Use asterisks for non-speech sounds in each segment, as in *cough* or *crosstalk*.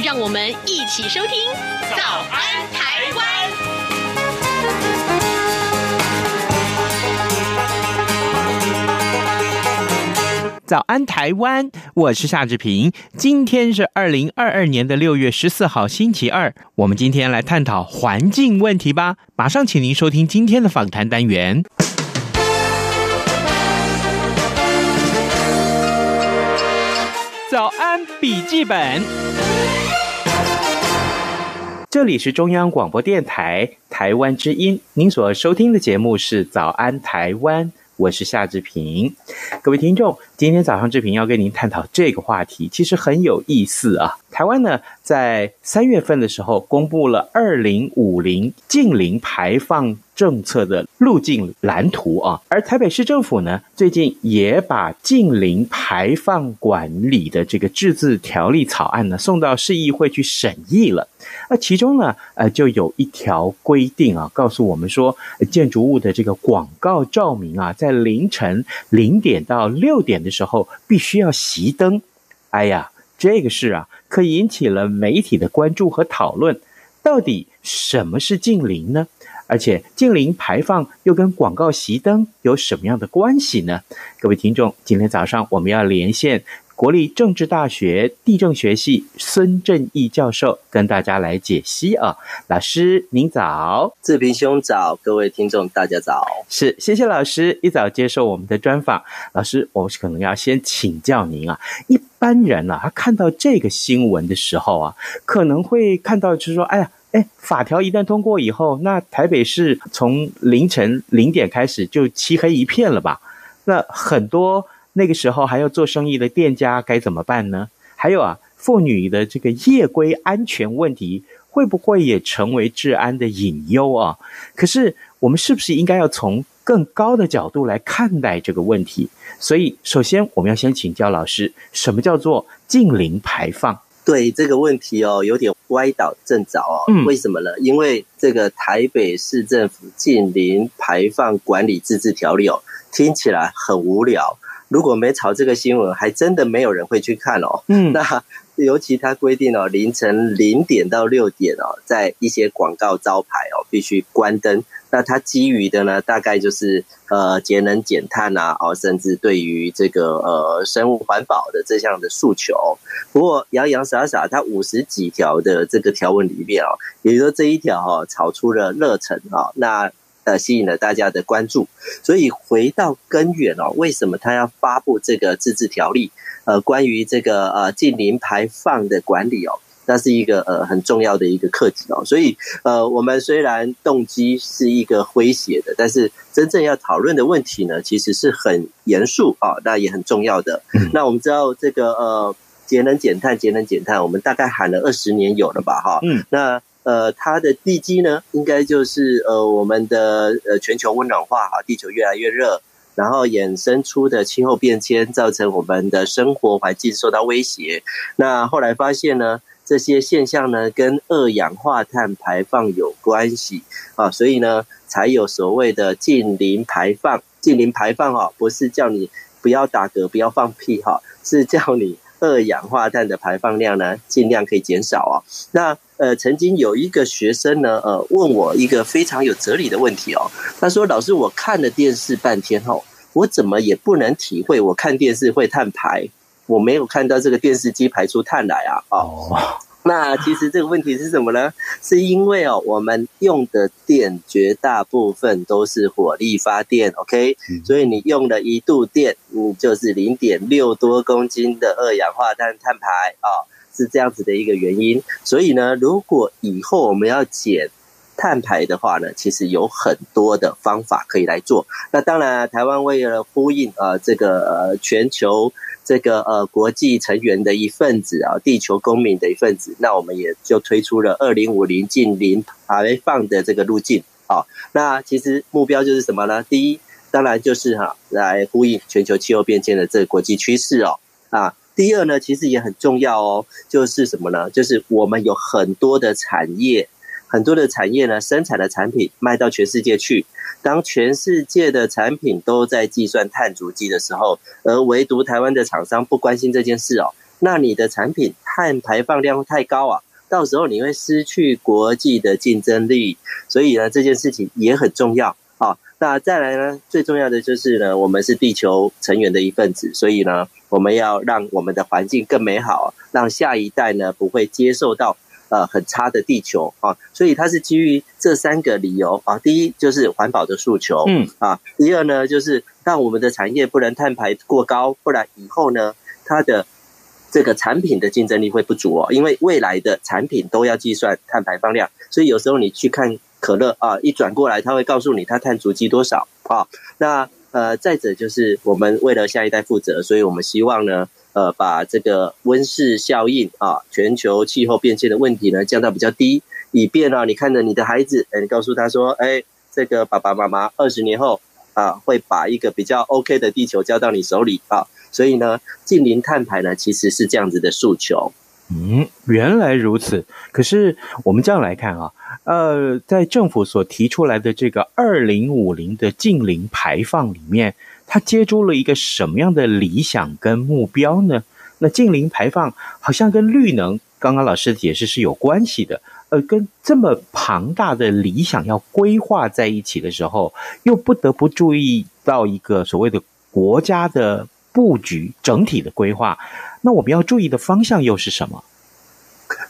对，让我们一起收听《早安台湾》。早安台湾，我是夏志平。今天是二零二二年的六月十四号，星期二。我们今天来探讨环境问题吧。马上请您收听今天的访谈单元。早安笔记本，这里是中央广播电台台湾之音，您所收听的节目是《早安台湾》。我是夏志平，各位听众，今天早上志平要跟您探讨这个话题，其实很有意思啊。台湾呢，在三月份的时候公布了二零五零近零排放政策的路径蓝图啊，而台北市政府呢，最近也把近邻排放管理的这个制字条例草案呢送到市议会去审议了。那其中呢，呃，就有一条规定啊，告诉我们说，建筑物的这个广告照明啊，在凌晨零点到六点的时候必须要熄灯。哎呀，这个事啊，可引起了媒体的关注和讨论。到底什么是近邻呢？而且近邻排放又跟广告熄灯有什么样的关系呢？各位听众，今天早上我们要连线。国立政治大学地政学系孙正义教授跟大家来解析啊，老师您早，志平兄早，各位听众大家早，是谢谢老师一早接受我们的专访。老师，我可能要先请教您啊，一般人啊，他看到这个新闻的时候啊，可能会看到就是说，哎呀，哎，法条一旦通过以后，那台北市从凌晨零点开始就漆黑一片了吧？那很多。那个时候还要做生意的店家该怎么办呢？还有啊，妇女的这个夜归安全问题会不会也成为治安的隐忧啊？可是我们是不是应该要从更高的角度来看待这个问题？所以，首先我们要先请教老师，什么叫做近零排放？对这个问题哦，有点歪倒正着哦。嗯，为什么呢？因为这个台北市政府近邻排放管理自治条例哦，听起来很无聊。如果没炒这个新闻，还真的没有人会去看哦。嗯，*laughs* 那尤其它规定哦，凌晨零点到六点哦，在一些广告招牌哦，必须关灯。那它基于的呢，大概就是呃节能减碳啊，哦，甚至对于这个呃生物环保的这项的诉求。不过洋洋洒洒，它五十几条的这个条文里面哦，也就说这一条哈炒出了热忱啊，那。呃，吸引了大家的关注，所以回到根源哦，为什么他要发布这个自治条例？呃，关于这个呃近零排放的管理哦，那是一个呃很重要的一个课题哦。所以呃，我们虽然动机是一个诙谐的，但是真正要讨论的问题呢，其实是很严肃啊，那也很重要的。嗯、那我们知道这个呃节能减碳，节能减碳，我们大概喊了二十年有了吧？哈，嗯，那。呃，它的地基呢，应该就是呃，我们的呃全球温暖化哈，地球越来越热，然后衍生出的气候变迁，造成我们的生活环境受到威胁。那后来发现呢，这些现象呢，跟二氧化碳排放有关系啊，所以呢，才有所谓的近零排放。近零排放哈，不是叫你不要打嗝、不要放屁哈，是叫你二氧化碳的排放量呢，尽量可以减少啊。那呃，曾经有一个学生呢，呃，问我一个非常有哲理的问题哦。他说：“老师，我看了电视半天后，我怎么也不能体会我看电视会碳排，我没有看到这个电视机排出碳来啊。”哦，那其实这个问题是什么呢？*laughs* 是因为哦，我们用的电绝大部分都是火力发电，OK？所以你用了一度电，你就是零点六多公斤的二氧化碳碳排啊。是这样子的一个原因，所以呢，如果以后我们要减碳排的话呢，其实有很多的方法可以来做。那当然，台湾为了呼应啊、呃、这个呃全球这个呃国际成员的一份子啊，地球公民的一份子，那我们也就推出了二零五零近零排放的这个路径啊。那其实目标就是什么呢？第一，当然就是哈，来呼应全球气候变迁的这个国际趋势哦啊。第二呢，其实也很重要哦，就是什么呢？就是我们有很多的产业。很多的产业呢，生产的产品卖到全世界去。当全世界的产品都在计算碳足迹的时候，而唯独台湾的厂商不关心这件事哦，那你的产品碳排放量太高啊，到时候你会失去国际的竞争力。所以呢，这件事情也很重要啊。那再来呢，最重要的就是呢，我们是地球成员的一份子，所以呢，我们要让我们的环境更美好，让下一代呢不会接受到。呃，很差的地球啊，所以它是基于这三个理由啊。第一就是环保的诉求，嗯啊。第二呢，就是让我们的产业不能碳排过高，不然以后呢，它的这个产品的竞争力会不足哦。因为未来的产品都要计算碳排放量，所以有时候你去看可乐啊，一转过来，它会告诉你它碳足迹多少啊。那呃，再者就是我们为了下一代负责，所以我们希望呢。呃，把这个温室效应啊，全球气候变迁的问题呢降到比较低，以便啊，你看着你的孩子，哎，你告诉他说，哎，这个爸爸妈妈二十年后啊，会把一个比较 OK 的地球交到你手里啊，所以呢，近零碳排呢其实是这样子的诉求。嗯，原来如此。可是我们这样来看啊，呃，在政府所提出来的这个二零五零的近零排放里面。它接住了一个什么样的理想跟目标呢？那近零排放好像跟绿能，刚刚老师的解释是有关系的。呃，跟这么庞大的理想要规划在一起的时候，又不得不注意到一个所谓的国家的布局、整体的规划。那我们要注意的方向又是什么？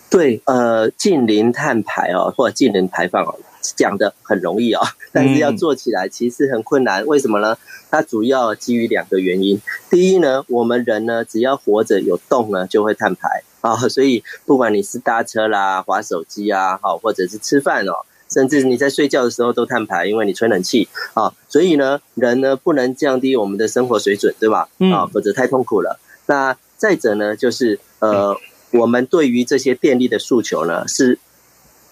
对，呃，近零碳排哦，或者净零排放哦。讲的很容易啊、哦，*laughs* 但是要做起来其实很困难。为什么呢？它主要基于两个原因。第一呢，我们人呢，只要活着有动呢，就会碳排啊。*laughs* 所以不管你是搭车啦、滑手机啊，好，或者是吃饭哦，甚至你在睡觉的时候都碳排，因为你吹冷气啊。所以呢，人呢不能降低我们的生活水准，对吧？啊，否则太痛苦了。那再者呢，就是呃，我们对于这些电力的诉求呢是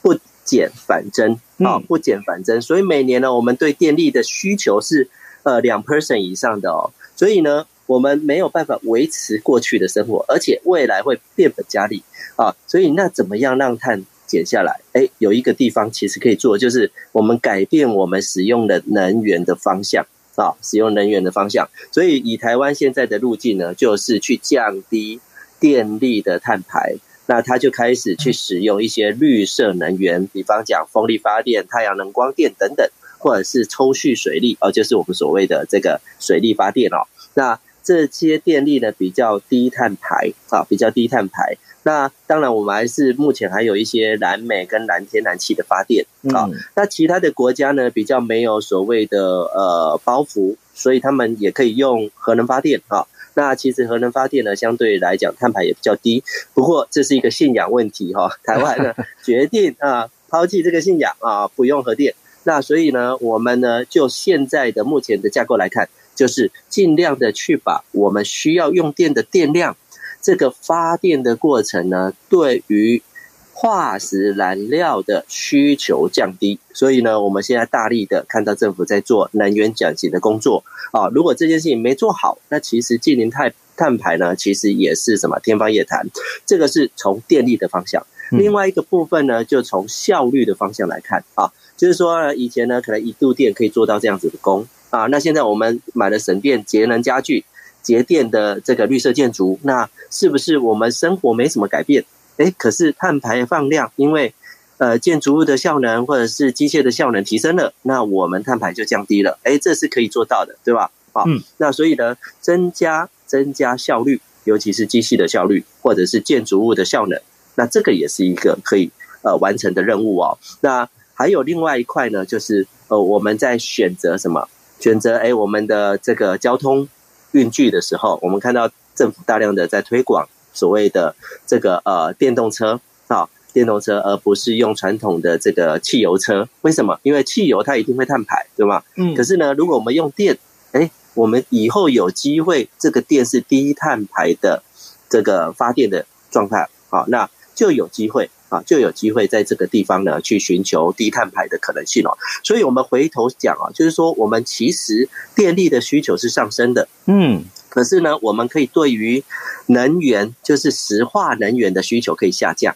不减反增。啊，不减反增，所以每年呢，我们对电力的需求是呃两 percent 以上的哦，所以呢，我们没有办法维持过去的生活，而且未来会变本加厉啊，所以那怎么样让碳减下来？哎，有一个地方其实可以做，就是我们改变我们使用的能源的方向啊，使用能源的方向。所以以台湾现在的路径呢，就是去降低电力的碳排。那他就开始去使用一些绿色能源，比方讲风力发电、太阳能光电等等，或者是抽蓄水力，哦，就是我们所谓的这个水力发电哦。那这些电力呢，比较低碳排啊，比较低碳排。那当然，我们还是目前还有一些燃煤跟燃天然气的发电啊。那其他的国家呢，比较没有所谓的呃包袱，所以他们也可以用核能发电啊。那其实核能发电呢，相对来讲碳排也比较低。不过这是一个信仰问题哈，台湾呢 *laughs* 决定啊抛弃这个信仰啊，不用核电。那所以呢，我们呢就现在的目前的架构来看，就是尽量的去把我们需要用电的电量，这个发电的过程呢，对于。化石燃料的需求降低，所以呢，我们现在大力的看到政府在做能源转型的工作啊。如果这件事情没做好，那其实近零碳碳排呢，其实也是什么天方夜谭。这个是从电力的方向，另外一个部分呢，就从效率的方向来看啊，就是说以前呢，可能一度电可以做到这样子的功啊，那现在我们买了省电节能家具、节电的这个绿色建筑，那是不是我们生活没什么改变？哎，可是碳排放量，因为呃建筑物的效能或者是机械的效能提升了，那我们碳排就降低了。哎，这是可以做到的，对吧？好，嗯，那所以呢，增加增加效率，尤其是机器的效率或者是建筑物的效能，那这个也是一个可以呃完成的任务哦。那还有另外一块呢，就是呃我们在选择什么？选择哎我们的这个交通运具的时候，我们看到政府大量的在推广。所谓的这个呃电动车啊，电动车，而不是用传统的这个汽油车，为什么？因为汽油它一定会碳排，对吗？嗯。可是呢，如果我们用电，哎，我们以后有机会这个电是低碳排的这个发电的状态，好，那就有机会啊，就有机会在这个地方呢去寻求低碳排的可能性哦。所以我们回头讲啊，就是说我们其实电力的需求是上升的，嗯，可是呢，我们可以对于能源，就是石化能源的需求可以下降。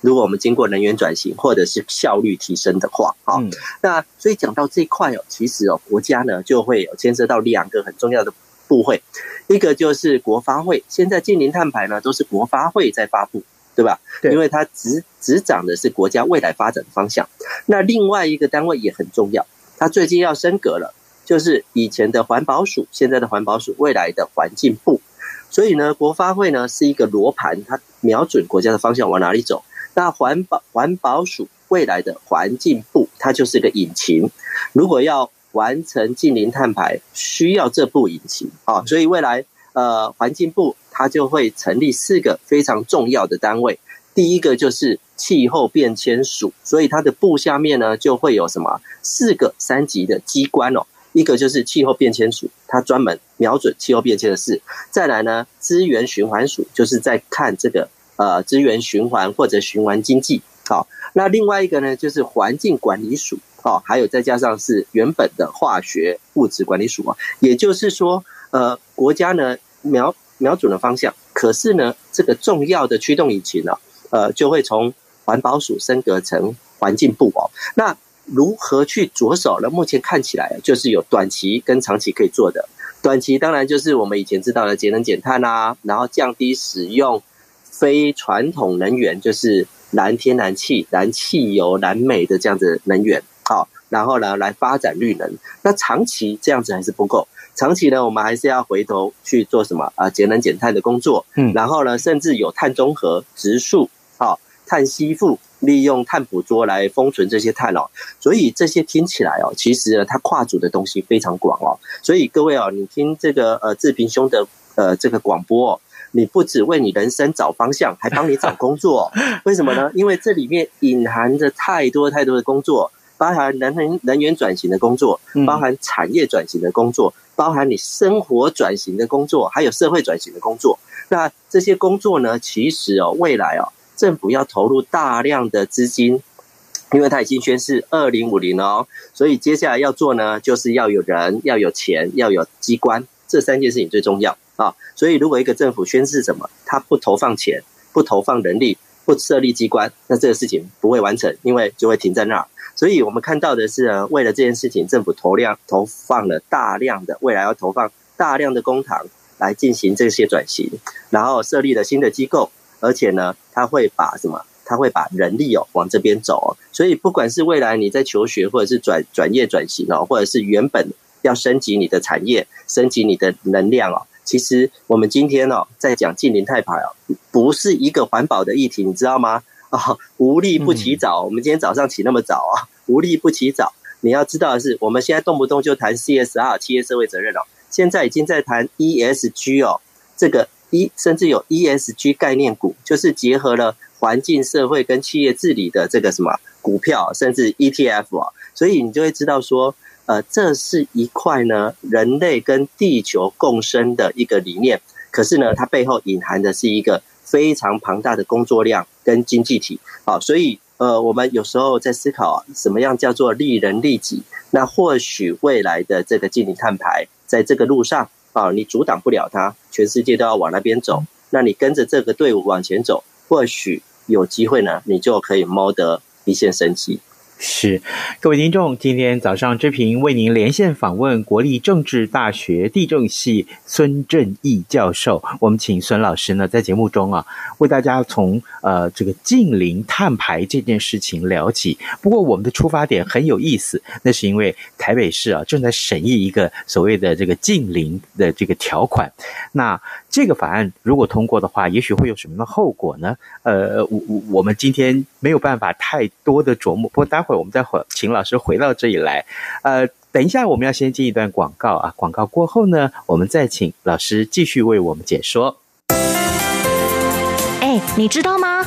如果我们经过能源转型或者是效率提升的话，啊，那所以讲到这一块哦，其实哦，国家呢就会有牵涉到两个很重要的部会，一个就是国发会，现在近零碳排呢都是国发会在发布，对吧？对，因为它执执掌的是国家未来发展的方向。那另外一个单位也很重要，它最近要升格了，就是以前的环保署，现在的环保署，未来的环境部。所以呢，国发会呢是一个罗盘，它瞄准国家的方向往哪里走。那环保环保署未来的环境部，它就是个引擎。如果要完成净零碳排，需要这部引擎啊。所以未来呃，环境部它就会成立四个非常重要的单位。第一个就是气候变迁署，所以它的部下面呢就会有什么四个三级的机关哦。一个就是气候变迁署，它专门瞄准气候变迁的事。再来呢，资源循环署就是在看这个。呃，资源循环或者循环经济，好，那另外一个呢，就是环境管理署，哦，还有再加上是原本的化学物质管理署啊，也就是说，呃，国家呢瞄瞄准了方向，可是呢，这个重要的驱动引擎呢，呃，就会从环保署升格成环境部哦。那如何去着手呢？目前看起来就是有短期跟长期可以做的。短期当然就是我们以前知道的节能减碳啊，然后降低使用。非传统能源就是蓝天然气、燃汽油、燃煤的这样子能源，好，然后呢来发展绿能。那长期这样子还是不够，长期呢我们还是要回头去做什么啊？节能减碳的工作，嗯，然后呢甚至有碳中和、植树，好，碳吸附，利用碳捕捉来封存这些碳哦。所以这些听起来哦，其实呢它跨组的东西非常广哦。所以各位哦，你听这个呃志平兄的呃这个广播哦。你不只为你人生找方向，还帮你找工作，为什么呢？因为这里面隐含着太多太多的工作，包含能能能源转型的工作，包含产业转型的工作，包含你生活转型的工作，还有社会转型的工作。那这些工作呢，其实哦，未来哦，政府要投入大量的资金，因为它已经宣示二零五零哦，所以接下来要做呢，就是要有人，要有钱，要有机关，这三件事情最重要。啊，所以如果一个政府宣示什么，他不投放钱，不投放人力，不设立机关，那这个事情不会完成，因为就会停在那儿。所以我们看到的是，为了这件事情，政府投量投放了大量的，未来要投放大量的公帑来进行这些转型，然后设立了新的机构，而且呢，他会把什么？他会把人力哦往这边走哦。所以不管是未来你在求学，或者是转转业转型哦，或者是原本要升级你的产业，升级你的能量哦。其实我们今天哦，在讲净零碳排哦，不是一个环保的议题，你知道吗？啊，*laughs* 无利不起早。我们今天早上起那么早啊，无利不起早。你要知道的是，我们现在动不动就谈 CSR 企业社会责任哦，现在已经在谈 ESG 哦，这个一甚至有 ESG 概念股，就是结合了环境、社会跟企业治理的这个什么股票，甚至 ETF 啊，所以你就会知道说。呃，这是一块呢，人类跟地球共生的一个理念。可是呢，它背后隐含的是一个非常庞大的工作量跟经济体。好，所以呃，我们有时候在思考啊，什么样叫做利人利己？那或许未来的这个净零碳排，在这个路上啊，你阻挡不了它，全世界都要往那边走。那你跟着这个队伍往前走，或许有机会呢，你就可以谋得一线生机。是，各位听众，今天早上志平为您连线访问国立政治大学地政系孙正义教授。我们请孙老师呢，在节目中啊，为大家从呃这个近邻碳排这件事情聊起。不过我们的出发点很有意思，那是因为台北市啊正在审议一个所谓的这个近邻的这个条款。那这个法案如果通过的话，也许会有什么样的后果呢？呃，我我我们今天没有办法太多的琢磨。不过待会我们再会请老师回到这里来。呃，等一下我们要先进一段广告啊，广告过后呢，我们再请老师继续为我们解说。哎，你知道吗？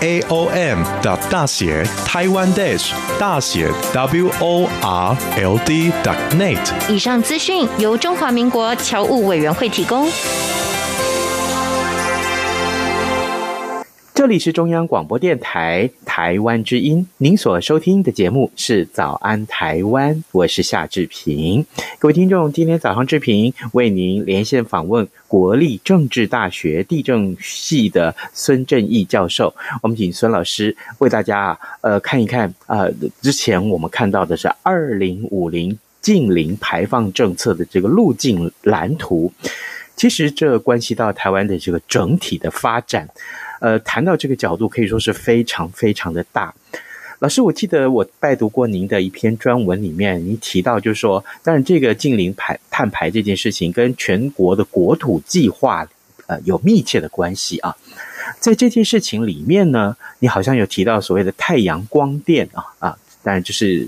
a o m 的大写台湾 dash 大写 w o r l d net。以上资讯由中华民国侨务委员会提供。这里是中央广播电台台湾之音，您所收听的节目是《早安台湾》，我是夏志平。各位听众，今天早上志平为您连线访问国立政治大学地政系的孙正义教授。我们请孙老师为大家呃看一看呃之前我们看到的是二零五零近零排放政策的这个路径蓝图，其实这关系到台湾的这个整体的发展。呃，谈到这个角度，可以说是非常非常的大。老师，我记得我拜读过您的一篇专文，里面您提到，就是说，但这个近邻排碳排这件事情，跟全国的国土计划呃有密切的关系啊。在这件事情里面呢，你好像有提到所谓的太阳光电啊啊，当然就是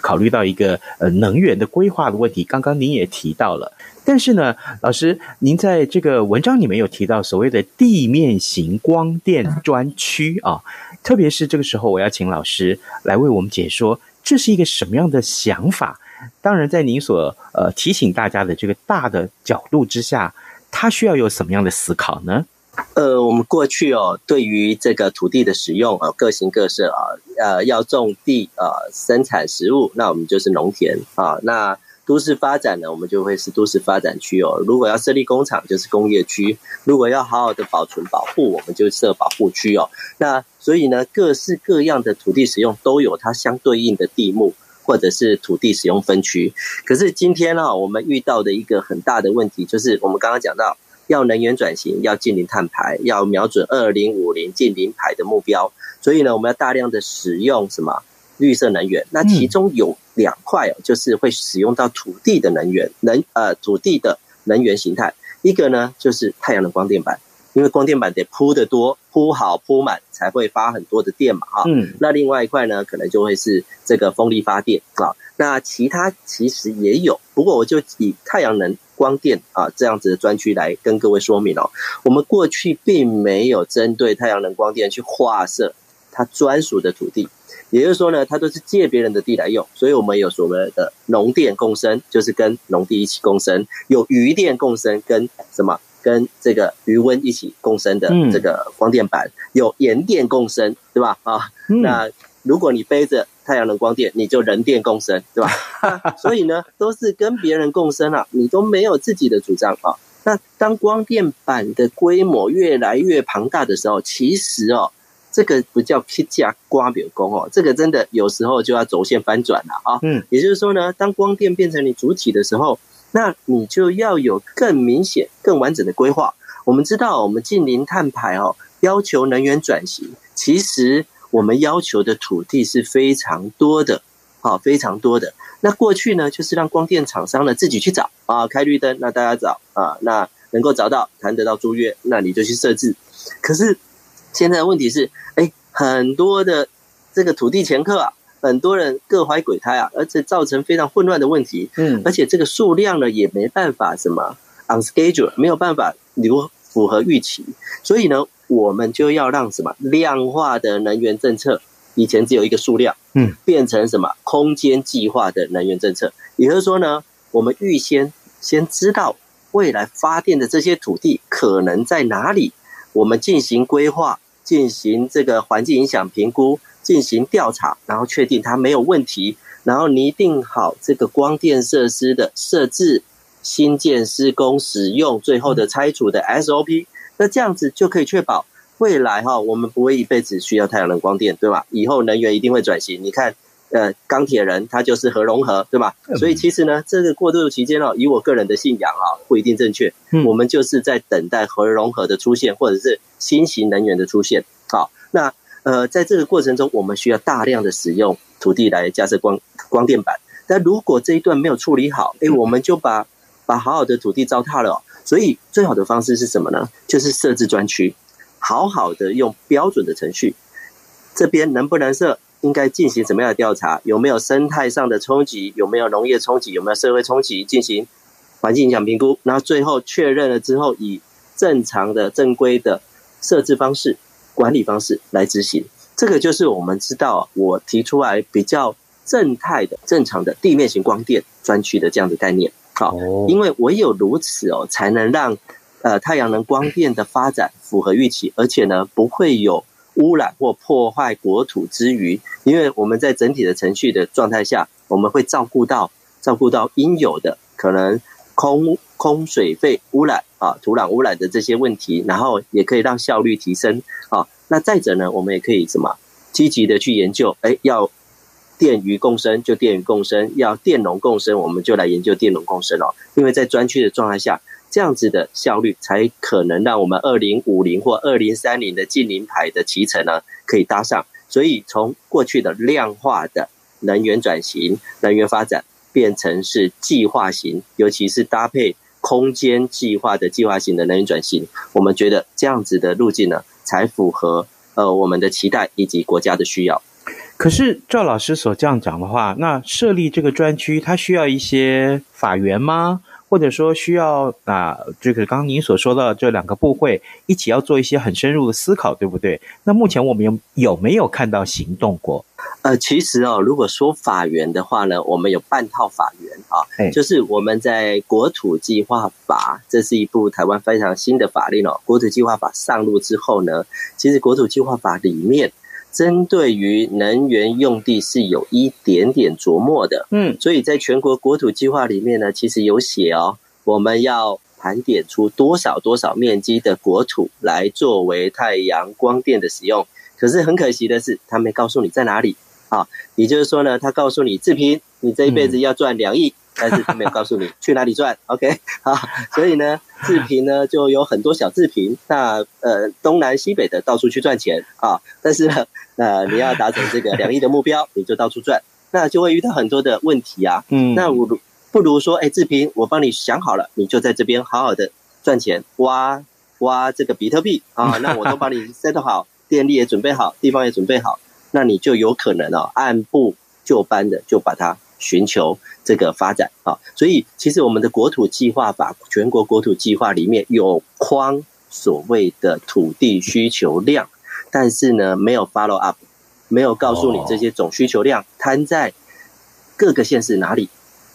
考虑到一个呃能源的规划的问题。刚刚您也提到了。但是呢，老师，您在这个文章里面有提到所谓的地面型光电专区啊，特别是这个时候，我要请老师来为我们解说这是一个什么样的想法。当然，在您所呃提醒大家的这个大的角度之下，它需要有什么样的思考呢？呃，我们过去哦，对于这个土地的使用啊，各形各色啊，呃，要种地啊，生产食物，那我们就是农田啊，那。都市发展呢，我们就会是都市发展区哦。如果要设立工厂，就是工业区；如果要好好的保存保护，我们就设保护区哦。那所以呢，各式各样的土地使用都有它相对应的地目，或者是土地使用分区。可是今天呢，我们遇到的一个很大的问题，就是我们刚刚讲到，要能源转型，要近零碳排，要瞄准二零五零近零排的目标。所以呢，我们要大量的使用什么？绿色能源，那其中有两块哦，就是会使用到土地的能源，能呃土地的能源形态。一个呢就是太阳能光电板，因为光电板得铺得多、铺好、铺满才会发很多的电嘛哈。嗯。那另外一块呢，可能就会是这个风力发电啊。那其他其实也有，不过我就以太阳能光电啊这样子的专区来跟各位说明哦。我们过去并没有针对太阳能光电去划设它专属的土地。也就是说呢，它都是借别人的地来用，所以我们有所谓的农电共生，就是跟农地一起共生；有余电共生，跟什么？跟这个余温一起共生的这个光电板；有盐电共生，对吧？啊，那如果你背着太阳能光电，你就人电共生，对吧？*laughs* 所以呢，都是跟别人共生啊，你都没有自己的主张啊。那当光电板的规模越来越庞大的时候，其实哦。这个不叫 K 加刮表功哦，这个真的有时候就要轴线翻转了啊。嗯，也就是说呢，当光电变成你主体的时候，那你就要有更明显、更完整的规划。我们知道，我们近零碳排哦，要求能源转型，其实我们要求的土地是非常多的，啊，非常多的。那过去呢，就是让光电厂商呢自己去找啊，开绿灯，那大家找啊，那能够找到谈得到租约，那你就去设置。可是现在的问题是，哎，很多的这个土地掮客啊，很多人各怀鬼胎啊，而且造成非常混乱的问题。嗯，而且这个数量呢，也没办法什么 on schedule，没有办法如符合预期。所以呢，我们就要让什么量化的能源政策，以前只有一个数量，嗯，变成什么空间计划的能源政策。也就是说呢，我们预先先知道未来发电的这些土地可能在哪里，我们进行规划。进行这个环境影响评估，进行调查，然后确定它没有问题，然后拟定好这个光电设施的设置、新建施工、使用、最后的拆除的 SOP。那这样子就可以确保未来哈，我们不会一辈子需要太阳能光电，对吧？以后能源一定会转型。你看。呃，钢铁人他就是核融合，对吧？所以其实呢，这个过渡期间哦，以我个人的信仰啊，不一定正确。我们就是在等待核融合的出现，或者是新型能源的出现。好，那呃，在这个过程中，我们需要大量的使用土地来架设光光电板。但如果这一段没有处理好，诶，我们就把把好好的土地糟蹋了。所以最好的方式是什么呢？就是设置专区，好好的用标准的程序，这边能不能设？应该进行什么样的调查？有没有生态上的冲击？有没有农业冲击？有没有社会冲击？进行环境影响评估，然后最后确认了之后，以正常的、正规的设置方式、管理方式来执行。这个就是我们知道，我提出来比较正态的、正常的地面型光电专区的这样的概念。好，因为唯有如此哦，才能让呃太阳能光电的发展符合预期，而且呢不会有。污染或破坏国土之余，因为我们在整体的程序的状态下，我们会照顾到照顾到应有的可能空空水费污染啊、土壤污染的这些问题，然后也可以让效率提升啊。那再者呢，我们也可以什么积极的去研究，哎，要电鱼共生就电鱼共生，要电农共生，我们就来研究电农共生哦。因为在专区的状态下。这样子的效率，才可能让我们二零五零或二零三零的近零排的期程呢，可以搭上。所以从过去的量化的能源转型、能源发展，变成是计划型，尤其是搭配空间计划的计划型的能源转型，我们觉得这样子的路径呢，才符合呃我们的期待以及国家的需要。可是赵老师所这样讲的话，那设立这个专区，它需要一些法源吗？或者说需要啊，这个刚刚您所说到这两个部会一起要做一些很深入的思考，对不对？那目前我们有有没有看到行动过？呃，其实哦，如果说法源的话呢，我们有半套法源啊，就是我们在国土计划法，这是一部台湾非常新的法令哦。国土计划法上路之后呢，其实国土计划法里面。针对于能源用地是有一点点琢磨的，嗯，所以在全国国土计划里面呢，其实有写哦，我们要盘点出多少多少面积的国土来作为太阳光电的使用。可是很可惜的是，他没告诉你在哪里啊。也就是说呢，他告诉你志平，你这一辈子要赚两亿。嗯但是他没有告诉你去哪里赚，OK 好，所以呢，自评呢就有很多小自评，那呃东南西北的到处去赚钱啊，但是呢，*laughs* 呃你要达成这个 *laughs* 两亿的目标，你就到处赚，那就会遇到很多的问题啊，嗯，那我不如说，哎，自评我帮你想好了，你就在这边好好的赚钱，挖挖这个比特币啊，*laughs* 那我都帮你 set 好，电力也准备好，地方也准备好，那你就有可能哦，按部就班的就把它。寻求这个发展啊，所以其实我们的国土计划法，全国国土计划里面有框所谓的土地需求量，但是呢，没有 follow up，没有告诉你这些总需求量摊在各个县市哪里，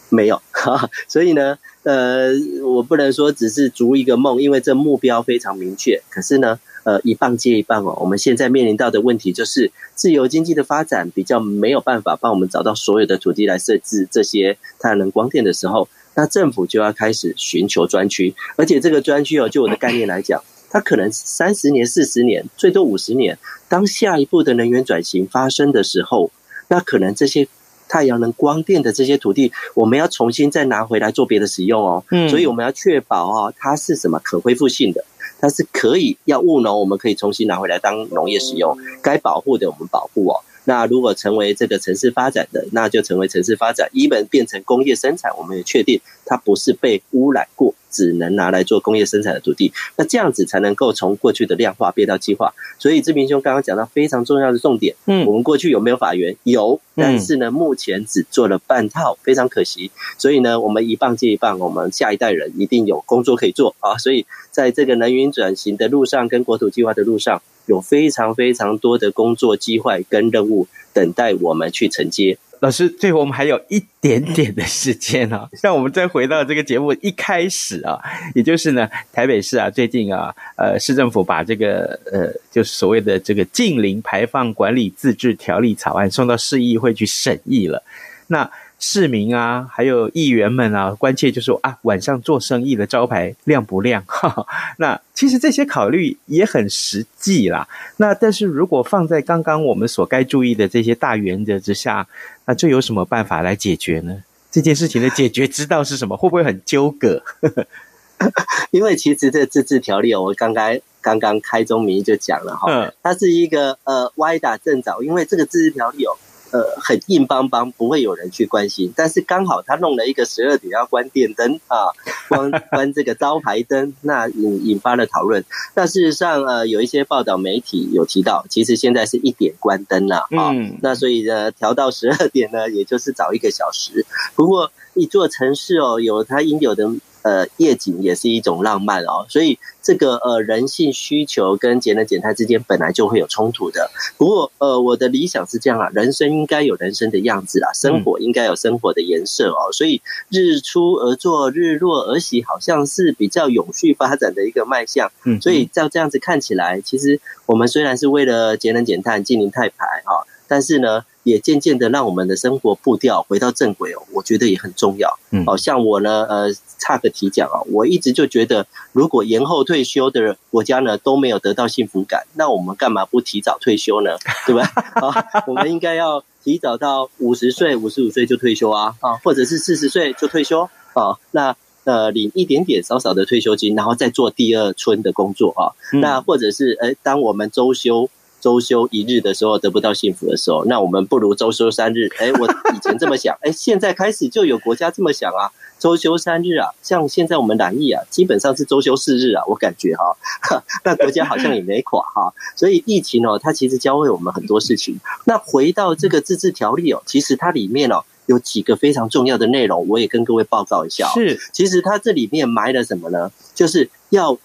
没有，*laughs* 所以呢，呃，我不能说只是逐一个梦，因为这目标非常明确，可是呢。呃，一棒接一棒哦。我们现在面临到的问题就是，自由经济的发展比较没有办法帮我们找到所有的土地来设置这些太阳能光电的时候，那政府就要开始寻求专区。而且这个专区哦，就我的概念来讲，它可能三十年、四十年，最多五十年。当下一步的能源转型发生的时候，那可能这些太阳能光电的这些土地，我们要重新再拿回来做别的使用哦。所以我们要确保哦，它是什么可恢复性的。它是可以要务农，我们可以重新拿回来当农业使用。该保护的我们保护哦。那如果成为这个城市发展的，那就成为城市发展。一本变成工业生产，我们也确定它不是被污染过。只能拿来做工业生产的土地，那这样子才能够从过去的量化变到计划。所以志明兄刚刚讲到非常重要的重点，嗯，我们过去有没有法源？有，但是呢，目前只做了半套，非常可惜。所以呢，我们一棒接一棒，我们下一代人一定有工作可以做啊。所以在这个能源转型的路上，跟国土计划的路上，有非常非常多的工作机会跟任务等待我们去承接。老师，最后我们还有一点点的时间啊，让我们再回到这个节目一开始啊，也就是呢，台北市啊，最近啊，呃，市政府把这个呃，就是所谓的这个近零排放管理自治条例草案送到市议会去审议了，那。市民啊，还有议员们啊，关切就说啊，晚上做生意的招牌亮不亮？*laughs* 哈哈，那其实这些考虑也很实际啦。那但是如果放在刚刚我们所该注意的这些大原则之下，那这有什么办法来解决呢？这件事情的解决之道是什么？会不会很纠葛？*laughs* 因为其实这自治条例，我刚刚刚刚开宗明义就讲了哈，嗯，它是一个呃歪打正着，因为这个自治条例哦。呃，很硬邦邦，不会有人去关心。但是刚好他弄了一个十二点要关电灯啊，*laughs* 关关这个招牌灯，那引引发了讨论。那事实上，呃，有一些报道媒体有提到，其实现在是一点关灯了啊。嗯。那所以呢，调到十二点呢，也就是早一个小时。不过一座城市哦，有它应有的。呃，夜景也是一种浪漫哦，所以这个呃人性需求跟节能减碳之间本来就会有冲突的。不过呃，我的理想是这样啊，人生应该有人生的样子啊，生活应该有生活的颜色哦。所以日出而作，日落而息，好像是比较永续发展的一个迈向。嗯，所以照这样子看起来，其实我们虽然是为了节能减碳、净零碳排啊，但是呢。也渐渐的让我们的生活步调回到正轨哦，我觉得也很重要。嗯，好像我呢，呃，差个题讲啊，我一直就觉得，如果延后退休的国家呢都没有得到幸福感，那我们干嘛不提早退休呢？对吧？*laughs* 啊，我们应该要提早到五十岁、五十五岁就退休啊，啊，或者是四十岁就退休啊，那呃领一点点少少的退休金，然后再做第二春的工作啊，那或者是呃，当我们周休。周休一日的时候得不到幸福的时候，那我们不如周休三日。哎，我以前这么想，哎，现在开始就有国家这么想啊，周休三日啊，像现在我们南艺啊，基本上是周休四日啊，我感觉哈，*laughs* 那国家好像也没垮哈，所以疫情哦，它其实教会我们很多事情。那回到这个自治条例哦，其实它里面哦有几个非常重要的内容，我也跟各位报告一下。是，其实它这里面埋了什么呢？就是要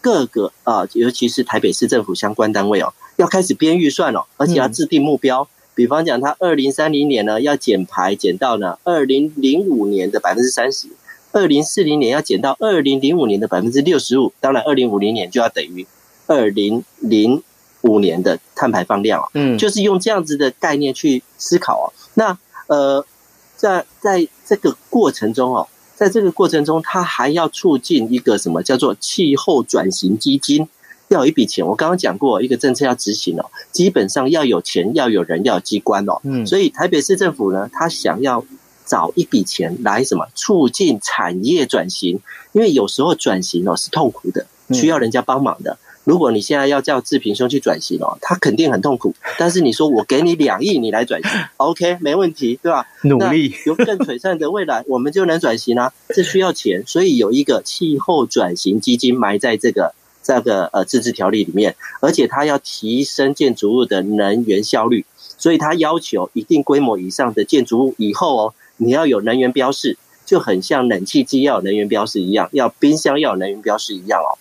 各个啊，尤其是台北市政府相关单位哦。要开始编预算了，而且要制定目标。嗯、比方讲，他二零三零年呢要减排减到呢二零零五年的百分之三十，二零四零年要减到二零零五年的百分之六十五。当然，二零五零年就要等于二零零五年的碳排放量啊。嗯，就是用这样子的概念去思考啊。那呃，在在这个过程中哦，在这个过程中，它还要促进一个什么叫做气候转型基金。要有一笔钱，我刚刚讲过，一个政策要执行哦，基本上要有钱，要有人，要有机关哦。嗯，所以台北市政府呢，他想要找一笔钱来什么促进产业转型，因为有时候转型哦是痛苦的，需要人家帮忙的。如果你现在要叫志平兄去转型哦，他肯定很痛苦。但是你说我给你两亿，你来转型，*laughs* OK，没问题，对吧？努力有更璀璨的未来，我们就能转型啊。这需要钱，所以有一个气候转型基金埋在这个。这个呃自治条例里面，而且它要提升建筑物的能源效率，所以它要求一定规模以上的建筑物以后哦，你要有能源标示，就很像冷气机要有能源标示一样，要冰箱要有能源标示一样哦。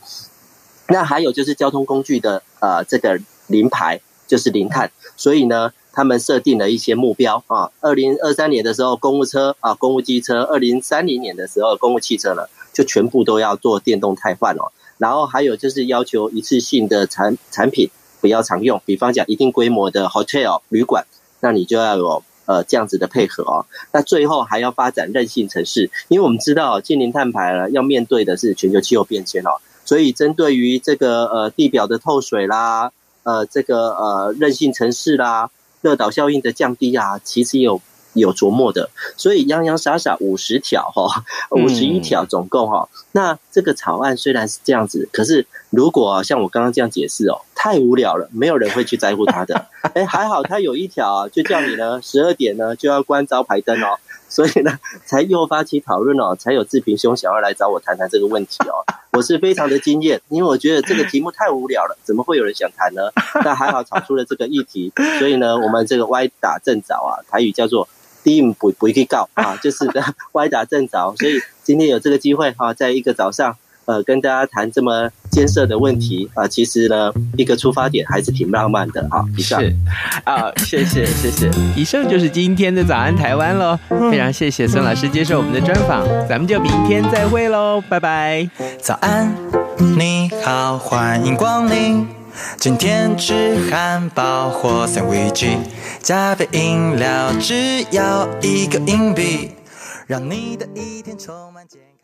那还有就是交通工具的呃这个零排，就是零碳，所以呢，他们设定了一些目标啊，二零二三年的时候公务车啊公务机车，二零三零年的时候公务汽车呢，就全部都要做电动汰换哦。然后还有就是要求一次性的产产品不要常用，比方讲一定规模的 hotel 旅馆，那你就要有呃这样子的配合哦。那最后还要发展韧性城市，因为我们知道近零碳排呢要面对的是全球气候变迁哦，所以针对于这个呃地表的透水啦，呃这个呃韧性城市啦，热岛效应的降低啊，其实有。有琢磨的，所以洋洋洒洒五十条哈，五十一条总共哈。那这个草案虽然是这样子，可是如果像我刚刚这样解释哦，太无聊了，没有人会去在乎它的。哎，还好它有一条啊，就叫你呢十二点呢就要关招牌灯哦，所以呢才诱发起讨论哦，才有志平兄想要来找我谈谈这个问题哦。我是非常的惊艳，因为我觉得这个题目太无聊了，怎么会有人想谈呢？但还好炒出了这个议题，所以呢，我们这个歪打正着啊，台语叫做。不不不会去告 *laughs* 啊，就是 *laughs* 歪打正着，所以今天有这个机会哈，在一个早上呃跟大家谈这么艰涩的问题啊，其实呢，一个出发点还是挺浪漫的啊。以上是啊，谢谢谢谢。以上就是今天的早安台湾喽，非常谢谢孙老师接受我们的专访，咱们就明天再会喽，拜拜。早安，你好，欢迎光临。今天吃汉堡或三明治，加杯饮料，只要一个硬币，让你的一天充满健康。